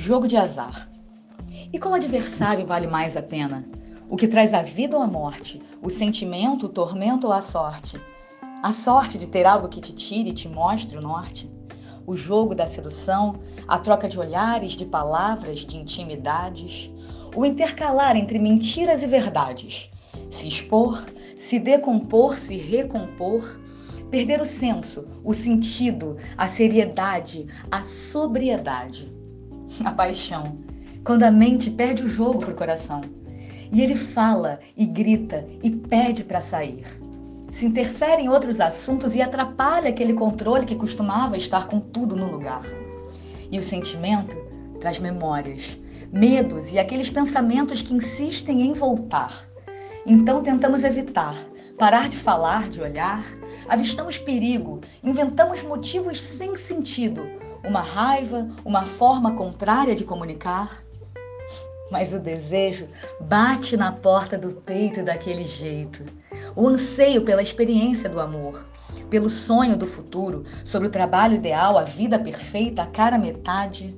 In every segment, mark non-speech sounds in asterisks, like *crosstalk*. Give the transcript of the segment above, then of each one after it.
jogo de azar. E qual adversário vale mais a pena? O que traz a vida ou a morte? O sentimento, o tormento ou a sorte? A sorte de ter algo que te tire e te mostre o norte? O jogo da sedução, a troca de olhares, de palavras, de intimidades, o intercalar entre mentiras e verdades, se expor, se decompor, se recompor, perder o senso, o sentido, a seriedade, a sobriedade, *laughs* a paixão, quando a mente perde o jogo pro coração e ele fala e grita e pede para sair. Se interfere em outros assuntos e atrapalha aquele controle que costumava estar com tudo no lugar. E o sentimento traz memórias, medos e aqueles pensamentos que insistem em voltar. Então tentamos evitar, parar de falar, de olhar, avistamos perigo, inventamos motivos sem sentido, uma raiva, uma forma contrária de comunicar mas o desejo bate na porta do peito daquele jeito. O anseio pela experiência do amor, pelo sonho do futuro, sobre o trabalho ideal, a vida perfeita, a cara metade.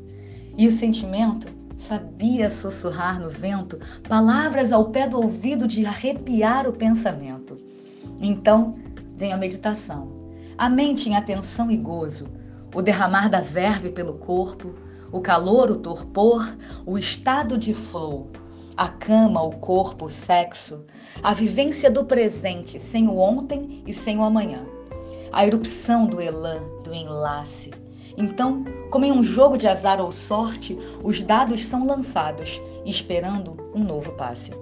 E o sentimento sabia sussurrar no vento palavras ao pé do ouvido de arrepiar o pensamento. Então vem a meditação, a mente em atenção e gozo, o derramar da verve pelo corpo, o calor, o torpor, o estado de flow, a cama, o corpo, o sexo, a vivência do presente sem o ontem e sem o amanhã, a erupção do elan, do enlace. Então, como em um jogo de azar ou sorte, os dados são lançados, esperando um novo passe.